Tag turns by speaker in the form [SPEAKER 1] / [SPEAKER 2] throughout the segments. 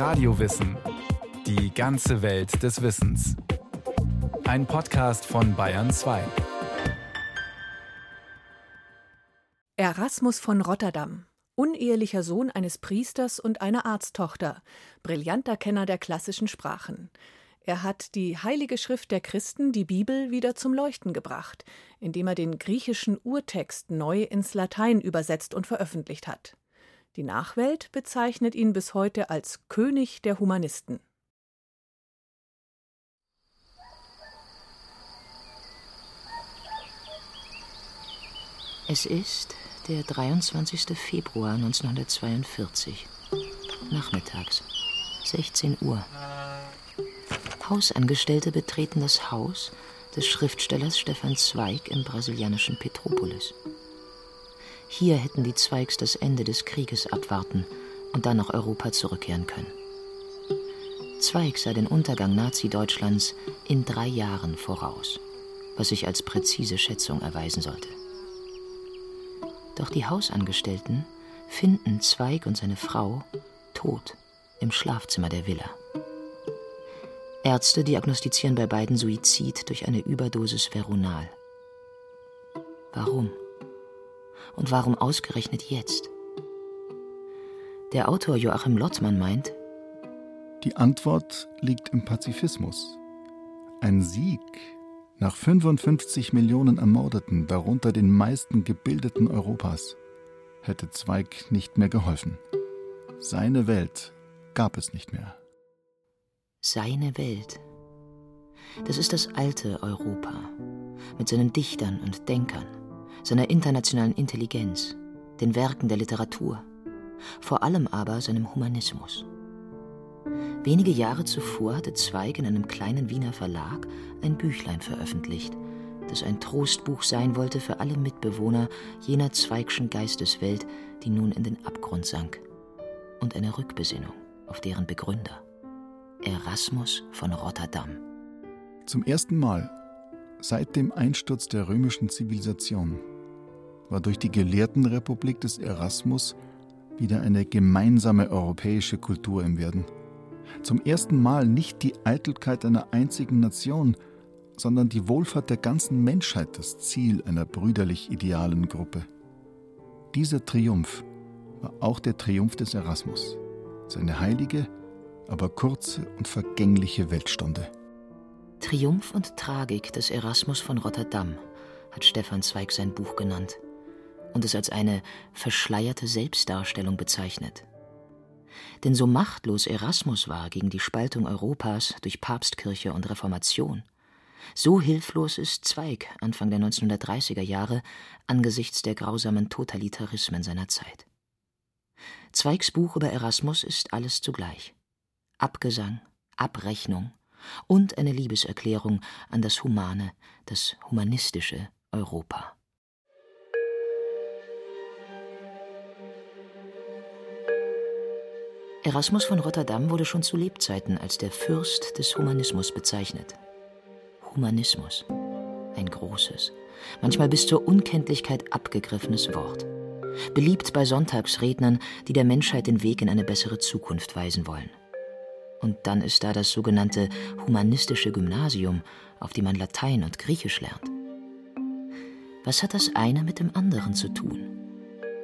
[SPEAKER 1] Radiowissen. Die ganze Welt des Wissens. Ein Podcast von Bayern 2.
[SPEAKER 2] Erasmus von Rotterdam. Unehelicher Sohn eines Priesters und einer Arzttochter. Brillanter Kenner der klassischen Sprachen. Er hat die Heilige Schrift der Christen, die Bibel, wieder zum Leuchten gebracht, indem er den griechischen Urtext neu ins Latein übersetzt und veröffentlicht hat. Die Nachwelt bezeichnet ihn bis heute als König der Humanisten.
[SPEAKER 3] Es ist der 23. Februar 1942, nachmittags, 16 Uhr. Hausangestellte betreten das Haus des Schriftstellers Stefan Zweig im brasilianischen Petropolis. Hier hätten die Zweigs das Ende des Krieges abwarten und dann nach Europa zurückkehren können. Zweig sah den Untergang Nazi-Deutschlands in drei Jahren voraus, was sich als präzise Schätzung erweisen sollte. Doch die Hausangestellten finden Zweig und seine Frau tot im Schlafzimmer der Villa. Ärzte diagnostizieren bei beiden Suizid durch eine Überdosis Veronal. Warum? Und warum ausgerechnet jetzt? Der Autor Joachim Lottmann meint,
[SPEAKER 4] die Antwort liegt im Pazifismus. Ein Sieg nach 55 Millionen Ermordeten, darunter den meisten Gebildeten Europas, hätte Zweig nicht mehr geholfen. Seine Welt gab es nicht mehr.
[SPEAKER 3] Seine Welt. Das ist das alte Europa, mit seinen Dichtern und Denkern, seiner internationalen Intelligenz, den Werken der Literatur, vor allem aber seinem Humanismus. Wenige Jahre zuvor hatte Zweig in einem kleinen Wiener Verlag ein Büchlein veröffentlicht, das ein Trostbuch sein wollte für alle Mitbewohner jener Zweigschen Geisteswelt, die nun in den Abgrund sank, und eine Rückbesinnung auf deren Begründer. Erasmus von Rotterdam.
[SPEAKER 4] Zum ersten Mal seit dem Einsturz der römischen Zivilisation war durch die Gelehrtenrepublik des Erasmus wieder eine gemeinsame europäische Kultur im Werden. Zum ersten Mal nicht die Eitelkeit einer einzigen Nation, sondern die Wohlfahrt der ganzen Menschheit das Ziel einer brüderlich idealen Gruppe. Dieser Triumph war auch der Triumph des Erasmus, seine heilige, aber kurze und vergängliche Weltstunde.
[SPEAKER 3] Triumph und Tragik des Erasmus von Rotterdam hat Stefan Zweig sein Buch genannt und es als eine verschleierte Selbstdarstellung bezeichnet. Denn so machtlos Erasmus war gegen die Spaltung Europas durch Papstkirche und Reformation, so hilflos ist Zweig Anfang der 1930er Jahre angesichts der grausamen Totalitarismen seiner Zeit. Zweigs Buch über Erasmus ist alles zugleich. Abgesang, Abrechnung und eine Liebeserklärung an das humane, das humanistische Europa. Erasmus von Rotterdam wurde schon zu Lebzeiten als der Fürst des Humanismus bezeichnet. Humanismus, ein großes, manchmal bis zur Unkenntlichkeit abgegriffenes Wort. Beliebt bei Sonntagsrednern, die der Menschheit den Weg in eine bessere Zukunft weisen wollen. Und dann ist da das sogenannte humanistische Gymnasium, auf dem man Latein und Griechisch lernt. Was hat das eine mit dem anderen zu tun?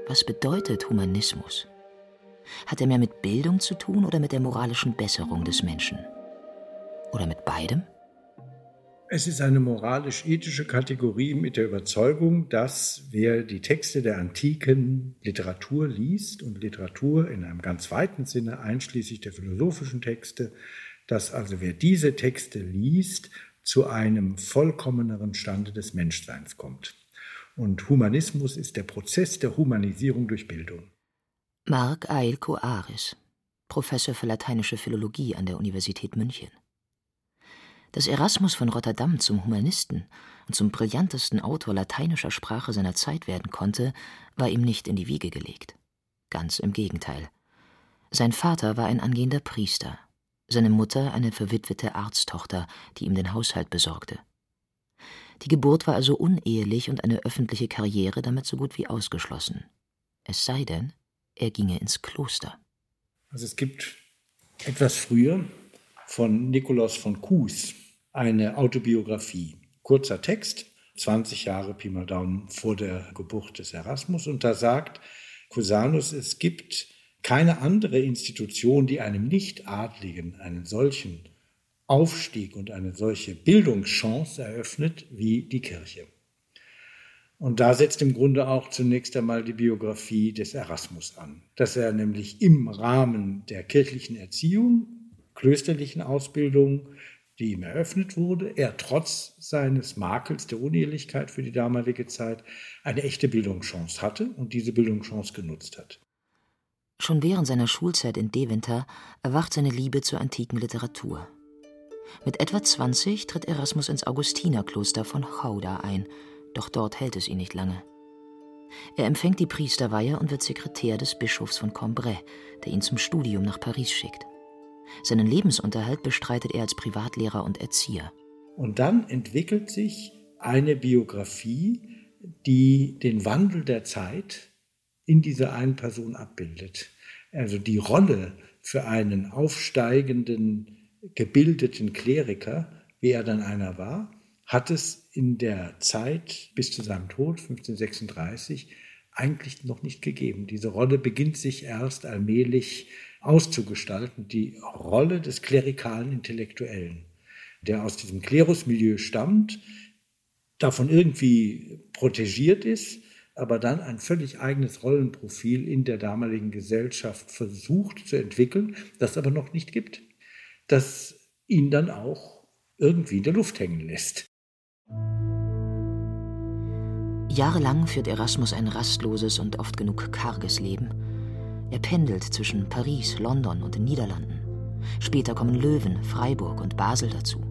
[SPEAKER 3] Was bedeutet Humanismus? Hat er mehr mit Bildung zu tun oder mit der moralischen Besserung des Menschen? Oder mit beidem?
[SPEAKER 5] Es ist eine moralisch-ethische Kategorie mit der Überzeugung, dass wer die Texte der antiken Literatur liest und Literatur in einem ganz weiten Sinne einschließlich der philosophischen Texte, dass also wer diese Texte liest, zu einem vollkommeneren Stande des Menschseins kommt. Und Humanismus ist der Prozess der Humanisierung durch Bildung.
[SPEAKER 3] Marc Ailko Aris, Professor für lateinische Philologie an der Universität München. Dass Erasmus von Rotterdam zum Humanisten und zum brillantesten Autor lateinischer Sprache seiner Zeit werden konnte, war ihm nicht in die Wiege gelegt. Ganz im Gegenteil. Sein Vater war ein angehender Priester, seine Mutter eine verwitwete Arzttochter, die ihm den Haushalt besorgte. Die Geburt war also unehelich und eine öffentliche Karriere damit so gut wie ausgeschlossen. Es sei denn, er ginge ins Kloster.
[SPEAKER 5] Also es gibt Etwas früher von Nikolaus von Kues, eine Autobiografie. Kurzer Text, 20 Jahre Pi mal Daumen vor der Geburt des Erasmus. Und da sagt Cusanus, es gibt keine andere Institution, die einem Nichtadligen einen solchen Aufstieg und eine solche Bildungschance eröffnet wie die Kirche. Und da setzt im Grunde auch zunächst einmal die Biografie des Erasmus an, dass er nämlich im Rahmen der kirchlichen Erziehung, klösterlichen Ausbildung, die ihm eröffnet wurde, er trotz seines Makels der Unehelichkeit für die damalige Zeit eine echte Bildungschance hatte und diese Bildungschance genutzt hat.
[SPEAKER 3] Schon während seiner Schulzeit in Deventer erwacht seine Liebe zur antiken Literatur. Mit etwa 20 tritt Erasmus ins Augustinerkloster von Chauda ein, doch dort hält es ihn nicht lange. Er empfängt die Priesterweihe und wird Sekretär des Bischofs von Cambrai, der ihn zum Studium nach Paris schickt. Seinen Lebensunterhalt bestreitet er als Privatlehrer und Erzieher.
[SPEAKER 5] Und dann entwickelt sich eine Biografie, die den Wandel der Zeit in dieser einen Person abbildet. Also die Rolle für einen aufsteigenden gebildeten Kleriker, wie er dann einer war, hat es in der Zeit bis zu seinem Tod 1536 eigentlich noch nicht gegeben. Diese Rolle beginnt sich erst allmählich auszugestalten, die Rolle des klerikalen Intellektuellen, der aus diesem Klerusmilieu stammt, davon irgendwie protegiert ist, aber dann ein völlig eigenes Rollenprofil in der damaligen Gesellschaft versucht zu entwickeln, das aber noch nicht gibt das ihn dann auch irgendwie in der Luft hängen lässt.
[SPEAKER 3] Jahrelang führt Erasmus ein rastloses und oft genug karges Leben. Er pendelt zwischen Paris, London und den Niederlanden. Später kommen Löwen, Freiburg und Basel dazu.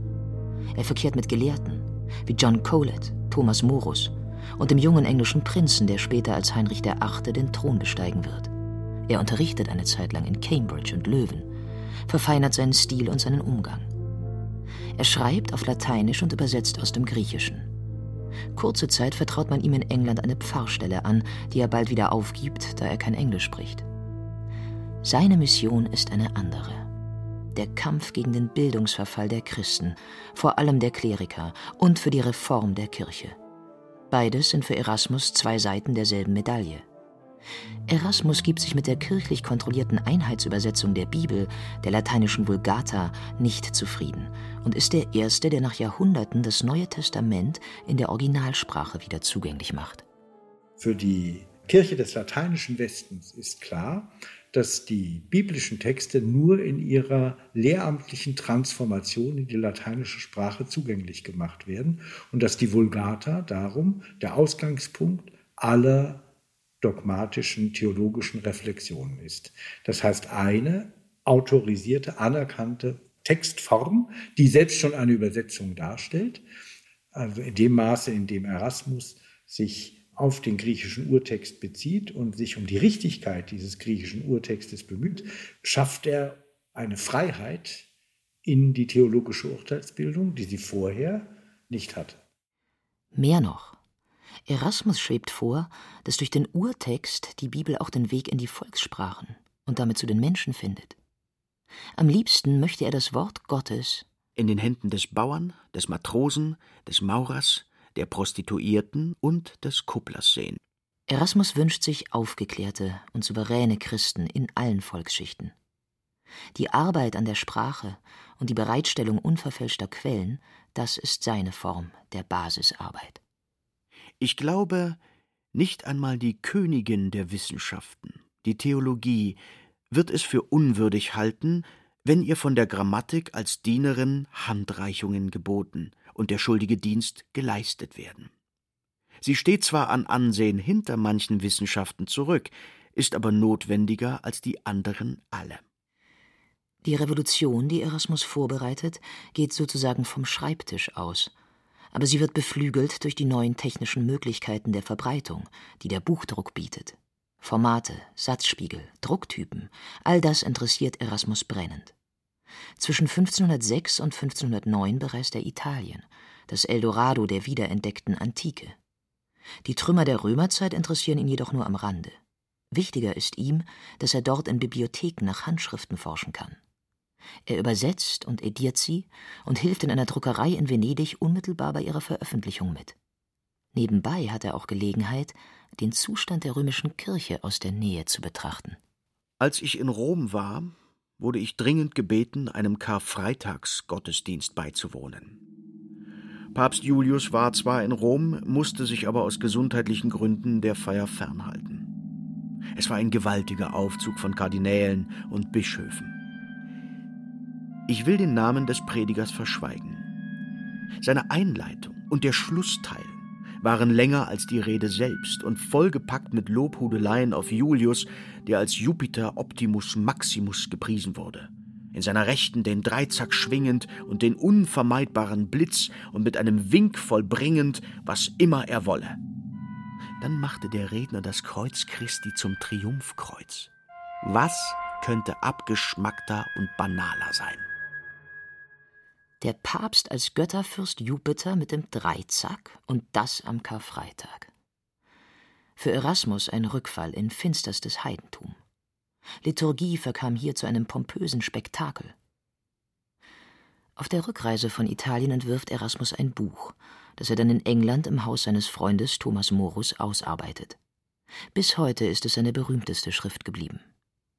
[SPEAKER 3] Er verkehrt mit Gelehrten wie John Colet, Thomas Morus und dem jungen englischen Prinzen, der später als Heinrich VIII. den Thron besteigen wird. Er unterrichtet eine Zeit lang in Cambridge und Löwen verfeinert seinen Stil und seinen Umgang. Er schreibt auf Lateinisch und übersetzt aus dem Griechischen. Kurze Zeit vertraut man ihm in England eine Pfarrstelle an, die er bald wieder aufgibt, da er kein Englisch spricht. Seine Mission ist eine andere. Der Kampf gegen den Bildungsverfall der Christen, vor allem der Kleriker, und für die Reform der Kirche. Beides sind für Erasmus zwei Seiten derselben Medaille. Erasmus gibt sich mit der kirchlich kontrollierten Einheitsübersetzung der Bibel, der lateinischen Vulgata, nicht zufrieden und ist der Erste, der nach Jahrhunderten das Neue Testament in der Originalsprache wieder zugänglich macht.
[SPEAKER 5] Für die Kirche des lateinischen Westens ist klar, dass die biblischen Texte nur in ihrer lehramtlichen Transformation in die lateinische Sprache zugänglich gemacht werden und dass die Vulgata darum der Ausgangspunkt aller dogmatischen theologischen Reflexionen ist. Das heißt, eine autorisierte, anerkannte Textform, die selbst schon eine Übersetzung darstellt, also in dem Maße, in dem Erasmus sich auf den griechischen Urtext bezieht und sich um die Richtigkeit dieses griechischen Urtextes bemüht, schafft er eine Freiheit in die theologische Urteilsbildung, die sie vorher nicht hatte.
[SPEAKER 3] Mehr noch, Erasmus schwebt vor, dass durch den Urtext die Bibel auch den Weg in die Volkssprachen und damit zu den Menschen findet. Am liebsten möchte er das Wort Gottes
[SPEAKER 6] in den Händen des Bauern, des Matrosen, des Maurers, der Prostituierten und des Kupplers sehen.
[SPEAKER 3] Erasmus wünscht sich aufgeklärte und souveräne Christen in allen Volksschichten. Die Arbeit an der Sprache und die Bereitstellung unverfälschter Quellen, das ist seine Form der Basisarbeit.
[SPEAKER 6] Ich glaube, nicht einmal die Königin der Wissenschaften, die Theologie, wird es für unwürdig halten, wenn ihr von der Grammatik als Dienerin Handreichungen geboten und der schuldige Dienst geleistet werden. Sie steht zwar an Ansehen hinter manchen Wissenschaften zurück, ist aber notwendiger als die anderen alle.
[SPEAKER 3] Die Revolution, die Erasmus vorbereitet, geht sozusagen vom Schreibtisch aus aber sie wird beflügelt durch die neuen technischen Möglichkeiten der Verbreitung, die der Buchdruck bietet. Formate, Satzspiegel, Drucktypen, all das interessiert Erasmus brennend. Zwischen 1506 und 1509 bereist er Italien, das Eldorado der wiederentdeckten Antike. Die Trümmer der Römerzeit interessieren ihn jedoch nur am Rande. Wichtiger ist ihm, dass er dort in Bibliotheken nach Handschriften forschen kann. Er übersetzt und ediert sie und hilft in einer Druckerei in Venedig unmittelbar bei ihrer Veröffentlichung mit. Nebenbei hat er auch Gelegenheit, den Zustand der römischen Kirche aus der Nähe zu betrachten.
[SPEAKER 6] Als ich in Rom war, wurde ich dringend gebeten, einem Karfreitagsgottesdienst beizuwohnen. Papst Julius war zwar in Rom, musste sich aber aus gesundheitlichen Gründen der Feier fernhalten. Es war ein gewaltiger Aufzug von Kardinälen und Bischöfen. Ich will den Namen des Predigers verschweigen. Seine Einleitung und der Schlussteil waren länger als die Rede selbst und vollgepackt mit Lobhudeleien auf Julius, der als Jupiter Optimus Maximus gepriesen wurde. In seiner Rechten den Dreizack schwingend und den unvermeidbaren Blitz und mit einem Wink vollbringend, was immer er wolle. Dann machte der Redner das Kreuz Christi zum Triumphkreuz. Was könnte abgeschmackter und banaler sein?
[SPEAKER 3] Der Papst als Götterfürst Jupiter mit dem Dreizack und das am Karfreitag. Für Erasmus ein Rückfall in finsterstes Heidentum. Liturgie verkam hier zu einem pompösen Spektakel. Auf der Rückreise von Italien entwirft Erasmus ein Buch, das er dann in England im Haus seines Freundes Thomas Morus ausarbeitet. Bis heute ist es seine berühmteste Schrift geblieben.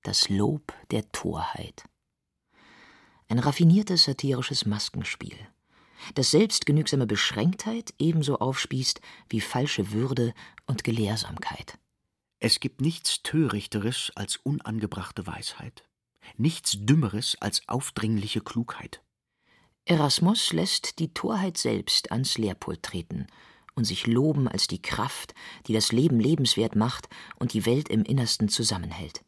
[SPEAKER 3] Das Lob der Torheit. Ein raffiniertes satirisches Maskenspiel, das selbstgenügsame Beschränktheit ebenso aufspießt wie falsche Würde und Gelehrsamkeit.
[SPEAKER 6] Es gibt nichts Törichteres als unangebrachte Weisheit, nichts Dümmeres als aufdringliche Klugheit.
[SPEAKER 3] Erasmus lässt die Torheit selbst ans Lehrpult treten und sich loben als die Kraft, die das Leben lebenswert macht und die Welt im Innersten zusammenhält.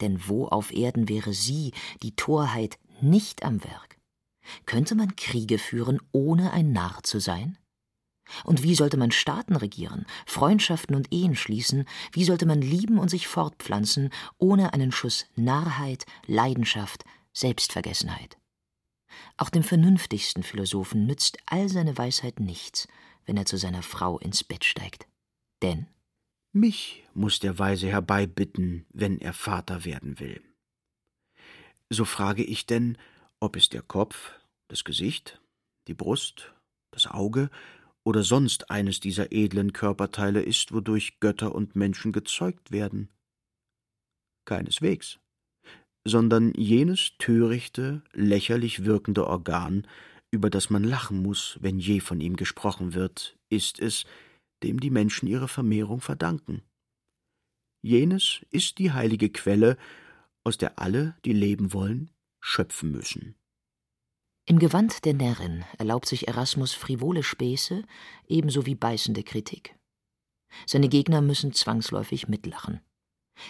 [SPEAKER 3] Denn wo auf Erden wäre sie, die Torheit, nicht am Werk? Könnte man Kriege führen, ohne ein Narr zu sein? Und wie sollte man Staaten regieren, Freundschaften und Ehen schließen, wie sollte man lieben und sich fortpflanzen, ohne einen Schuss Narrheit, Leidenschaft, Selbstvergessenheit? Auch dem vernünftigsten Philosophen nützt all seine Weisheit nichts, wenn er zu seiner Frau ins Bett steigt. Denn
[SPEAKER 6] mich muss der Weise herbeibitten, wenn er Vater werden will. So frage ich denn, ob es der Kopf, das Gesicht, die Brust, das Auge oder sonst eines dieser edlen Körperteile ist, wodurch Götter und Menschen gezeugt werden. Keineswegs, sondern jenes törichte, lächerlich wirkende Organ, über das man lachen muss, wenn je von ihm gesprochen wird, ist es, dem die Menschen ihre Vermehrung verdanken. Jenes ist die heilige Quelle, aus der alle, die leben wollen, schöpfen müssen.
[SPEAKER 3] Im Gewand der Närrin erlaubt sich Erasmus frivole Späße ebenso wie beißende Kritik. Seine Gegner müssen zwangsläufig mitlachen.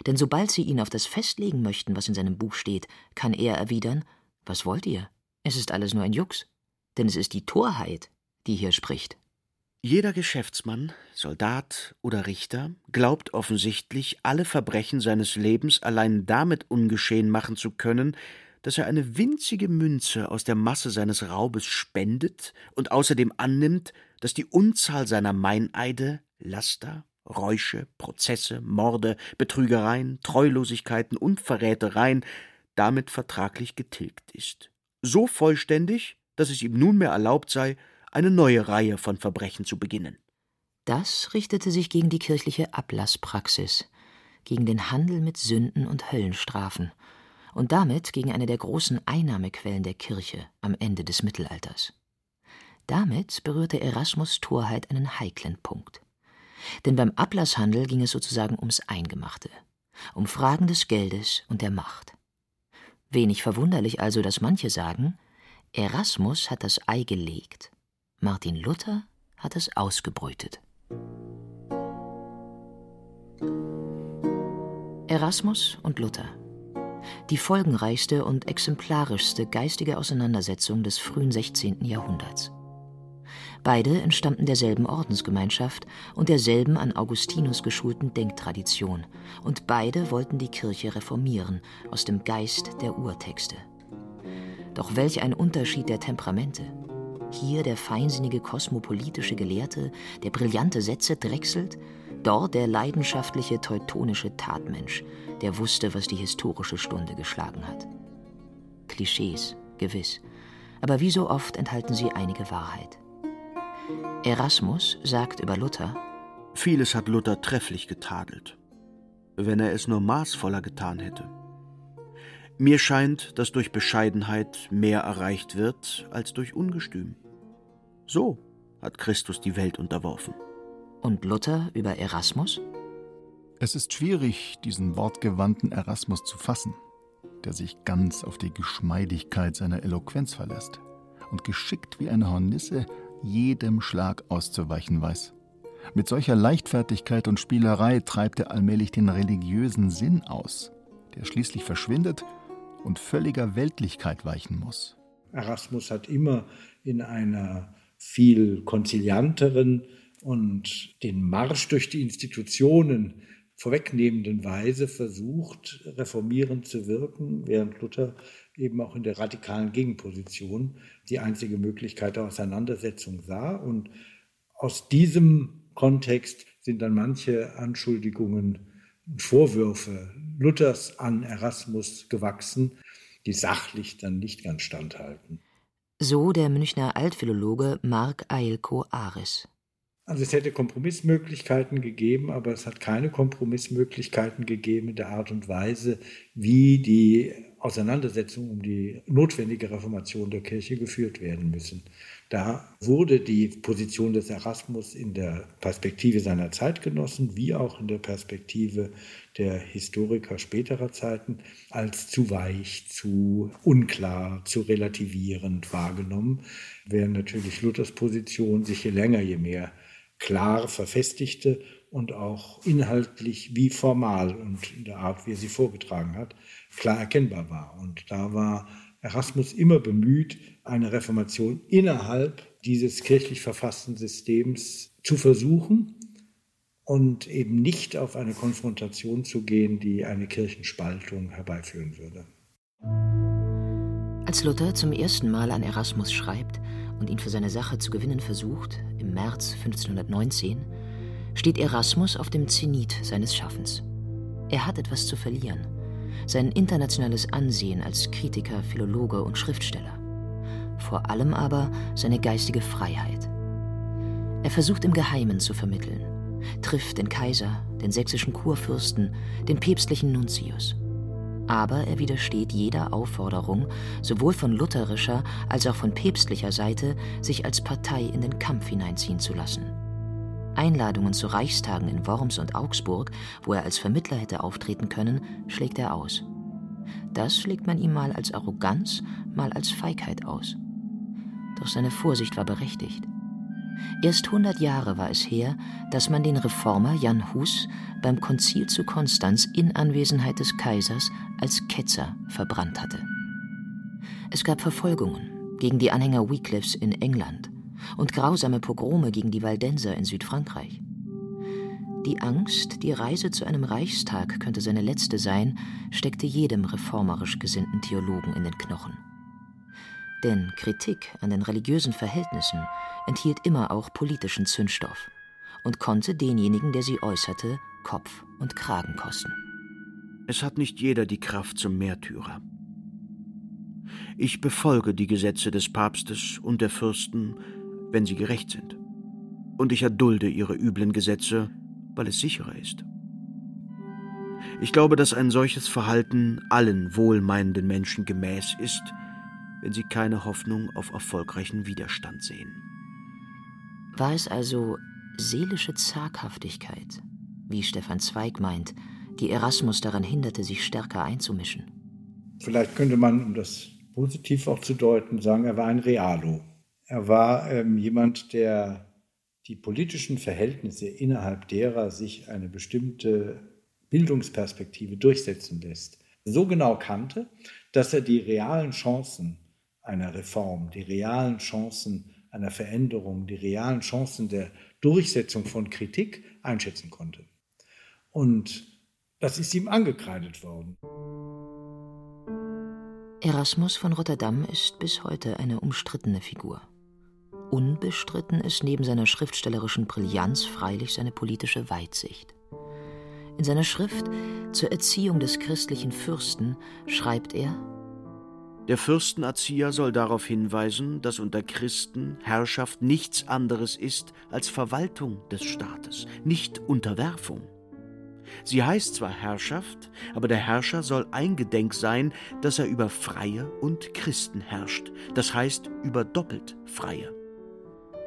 [SPEAKER 3] Denn sobald sie ihn auf das festlegen möchten, was in seinem Buch steht, kann er erwidern: Was wollt ihr? Es ist alles nur ein Jux. Denn es ist die Torheit, die hier spricht.
[SPEAKER 6] Jeder Geschäftsmann, Soldat oder Richter glaubt offensichtlich, alle Verbrechen seines Lebens allein damit ungeschehen machen zu können, dass er eine winzige Münze aus der Masse seines Raubes spendet und außerdem annimmt, dass die Unzahl seiner Meineide, Laster, Räusche, Prozesse, Morde, Betrügereien, Treulosigkeiten und Verrätereien damit vertraglich getilgt ist. So vollständig, dass es ihm nunmehr erlaubt sei, eine neue Reihe von Verbrechen zu beginnen.
[SPEAKER 3] Das richtete sich gegen die kirchliche Ablasspraxis, gegen den Handel mit Sünden und Höllenstrafen und damit gegen eine der großen Einnahmequellen der Kirche am Ende des Mittelalters. Damit berührte Erasmus Torheit einen heiklen Punkt. Denn beim Ablasshandel ging es sozusagen ums Eingemachte, um Fragen des Geldes und der Macht. Wenig verwunderlich also, dass manche sagen, Erasmus hat das Ei gelegt, Martin Luther hat es ausgebrütet. Erasmus und Luther die folgenreichste und exemplarischste geistige Auseinandersetzung des frühen 16. Jahrhunderts. Beide entstammten derselben Ordensgemeinschaft und derselben an Augustinus geschulten Denktradition, und beide wollten die Kirche reformieren aus dem Geist der Urtexte. Doch welch ein Unterschied der Temperamente! Hier der feinsinnige kosmopolitische Gelehrte, der brillante Sätze drechselt, dort der leidenschaftliche teutonische Tatmensch, der wusste, was die historische Stunde geschlagen hat. Klischees, gewiss, aber wie so oft enthalten sie einige Wahrheit. Erasmus sagt über Luther,
[SPEAKER 6] Vieles hat Luther trefflich getadelt, wenn er es nur maßvoller getan hätte. Mir scheint, dass durch Bescheidenheit mehr erreicht wird als durch Ungestüm. So hat Christus die Welt unterworfen.
[SPEAKER 3] Und Luther über Erasmus?
[SPEAKER 4] Es ist schwierig, diesen wortgewandten Erasmus zu fassen, der sich ganz auf die Geschmeidigkeit seiner Eloquenz verlässt und geschickt wie eine Hornisse jedem Schlag auszuweichen weiß. Mit solcher Leichtfertigkeit und Spielerei treibt er allmählich den religiösen Sinn aus, der schließlich verschwindet und völliger Weltlichkeit weichen muss.
[SPEAKER 5] Erasmus hat immer in einer viel konzilianteren und den Marsch durch die Institutionen vorwegnehmenden Weise versucht, reformierend zu wirken, während Luther eben auch in der radikalen Gegenposition die einzige Möglichkeit der Auseinandersetzung sah. Und aus diesem Kontext sind dann manche Anschuldigungen und Vorwürfe Luthers an Erasmus gewachsen, die sachlich dann nicht ganz standhalten.
[SPEAKER 3] So der Münchner Altphilologe Mark Eilko Aris.
[SPEAKER 5] Also es hätte Kompromissmöglichkeiten gegeben, aber es hat keine Kompromissmöglichkeiten gegeben in der Art und Weise, wie die Auseinandersetzungen um die notwendige Reformation der Kirche geführt werden müssen. Da wurde die Position des Erasmus in der Perspektive seiner Zeitgenossen wie auch in der Perspektive der Historiker späterer Zeiten als zu weich, zu unklar, zu relativierend wahrgenommen, während natürlich Luthers Position sich je länger, je mehr klar verfestigte und auch inhaltlich wie formal und in der Art, wie er sie vorgetragen hat, klar erkennbar war. Und da war Erasmus immer bemüht, eine Reformation innerhalb dieses kirchlich verfassten Systems zu versuchen und eben nicht auf eine Konfrontation zu gehen, die eine Kirchenspaltung herbeiführen würde.
[SPEAKER 3] Als Luther zum ersten Mal an Erasmus schreibt und ihn für seine Sache zu gewinnen versucht, im März 1519, steht Erasmus auf dem Zenit seines Schaffens. Er hat etwas zu verlieren sein internationales Ansehen als Kritiker, Philologe und Schriftsteller. Vor allem aber seine geistige Freiheit. Er versucht im Geheimen zu vermitteln, trifft den Kaiser, den sächsischen Kurfürsten, den päpstlichen Nuntius. Aber er widersteht jeder Aufforderung, sowohl von lutherischer als auch von päpstlicher Seite, sich als Partei in den Kampf hineinziehen zu lassen. Einladungen zu Reichstagen in Worms und Augsburg, wo er als Vermittler hätte auftreten können, schlägt er aus. Das schlägt man ihm mal als Arroganz, mal als Feigheit aus. Doch seine Vorsicht war berechtigt. Erst hundert Jahre war es her, dass man den Reformer Jan Hus beim Konzil zu Konstanz in Anwesenheit des Kaisers als Ketzer verbrannt hatte. Es gab Verfolgungen gegen die Anhänger Wycliffes in England, und grausame Pogrome gegen die Waldenser in Südfrankreich. Die Angst, die Reise zu einem Reichstag könnte seine letzte sein, steckte jedem reformerisch gesinnten Theologen in den Knochen. Denn Kritik an den religiösen Verhältnissen enthielt immer auch politischen Zündstoff und konnte denjenigen, der sie äußerte, Kopf und Kragen kosten.
[SPEAKER 6] Es hat nicht jeder die Kraft zum Märtyrer. Ich befolge die Gesetze des Papstes und der Fürsten, wenn sie gerecht sind. Und ich erdulde ihre üblen Gesetze, weil es sicherer ist. Ich glaube, dass ein solches Verhalten allen wohlmeinenden Menschen gemäß ist, wenn sie keine Hoffnung auf erfolgreichen Widerstand sehen.
[SPEAKER 3] War es also seelische Zaghaftigkeit, wie Stefan Zweig meint, die Erasmus daran hinderte, sich stärker einzumischen?
[SPEAKER 5] Vielleicht könnte man, um das positiv auch zu deuten, sagen, er war ein Realo. Er war ähm, jemand, der die politischen Verhältnisse, innerhalb derer sich eine bestimmte Bildungsperspektive durchsetzen lässt, so genau kannte, dass er die realen Chancen einer Reform, die realen Chancen einer Veränderung, die realen Chancen der Durchsetzung von Kritik einschätzen konnte. Und das ist ihm angekreidet worden.
[SPEAKER 3] Erasmus von Rotterdam ist bis heute eine umstrittene Figur. Unbestritten ist neben seiner schriftstellerischen Brillanz freilich seine politische Weitsicht. In seiner Schrift zur Erziehung des christlichen Fürsten schreibt er
[SPEAKER 6] Der Fürstenerzieher soll darauf hinweisen, dass unter Christen Herrschaft nichts anderes ist als Verwaltung des Staates, nicht Unterwerfung. Sie heißt zwar Herrschaft, aber der Herrscher soll eingedenk sein, dass er über Freie und Christen herrscht, das heißt über doppelt Freie.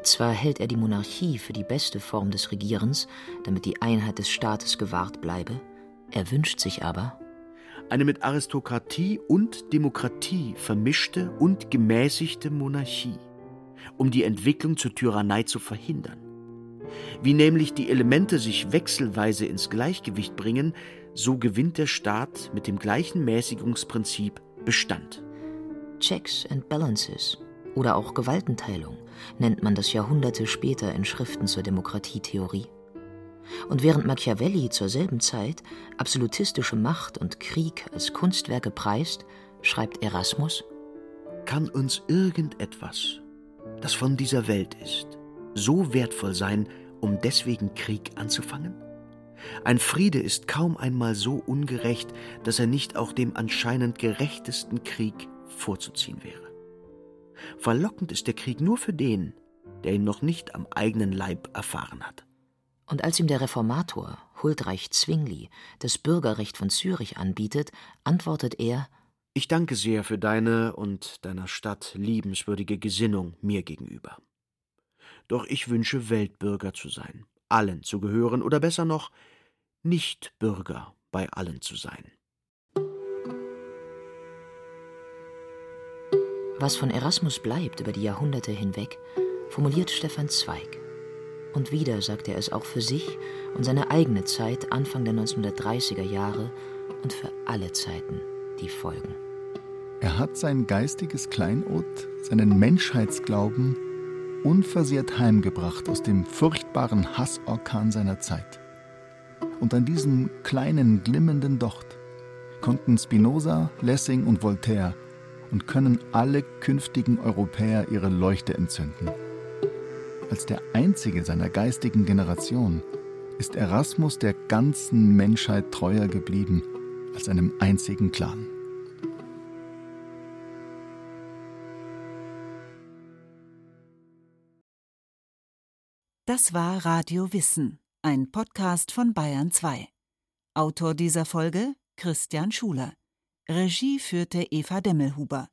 [SPEAKER 3] Zwar hält er die Monarchie für die beste Form des Regierens, damit die Einheit des Staates gewahrt bleibe, er wünscht sich aber
[SPEAKER 6] eine mit Aristokratie und Demokratie vermischte und gemäßigte Monarchie, um die Entwicklung zur Tyrannei zu verhindern. Wie nämlich die Elemente sich wechselweise ins Gleichgewicht bringen, so gewinnt der Staat mit dem gleichen Mäßigungsprinzip Bestand.
[SPEAKER 3] Checks and Balances oder auch Gewaltenteilung nennt man das Jahrhunderte später in Schriften zur Demokratietheorie. Und während Machiavelli zur selben Zeit absolutistische Macht und Krieg als Kunstwerke preist, schreibt Erasmus:
[SPEAKER 6] Kann uns irgendetwas, das von dieser Welt ist, so wertvoll sein, um deswegen Krieg anzufangen? Ein Friede ist kaum einmal so ungerecht, dass er nicht auch dem anscheinend gerechtesten Krieg vorzuziehen wäre. Verlockend ist der Krieg nur für den, der ihn noch nicht am eigenen Leib erfahren hat.
[SPEAKER 3] Und als ihm der Reformator Huldreich Zwingli das Bürgerrecht von Zürich anbietet, antwortet er
[SPEAKER 6] Ich danke sehr für deine und deiner Stadt liebenswürdige Gesinnung mir gegenüber. Doch ich wünsche Weltbürger zu sein, allen zu gehören oder besser noch, nicht Bürger bei allen zu sein.
[SPEAKER 3] Was von Erasmus bleibt über die Jahrhunderte hinweg, formuliert Stefan Zweig. Und wieder sagt er es auch für sich und seine eigene Zeit Anfang der 1930er Jahre und für alle Zeiten, die folgen.
[SPEAKER 4] Er hat sein geistiges Kleinod, seinen Menschheitsglauben unversehrt heimgebracht aus dem furchtbaren Hassorkan seiner Zeit. Und an diesem kleinen glimmenden Docht konnten Spinoza, Lessing und Voltaire und können alle künftigen Europäer ihre Leuchte entzünden. Als der einzige seiner geistigen Generation ist Erasmus der ganzen Menschheit treuer geblieben als einem einzigen Clan.
[SPEAKER 7] Das war Radio Wissen, ein Podcast von Bayern 2. Autor dieser Folge Christian Schuler. Regie führte Eva Demmelhuber.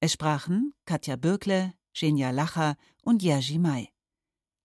[SPEAKER 7] Es sprachen Katja Bürkle, Genia Lacher und Jerzy May.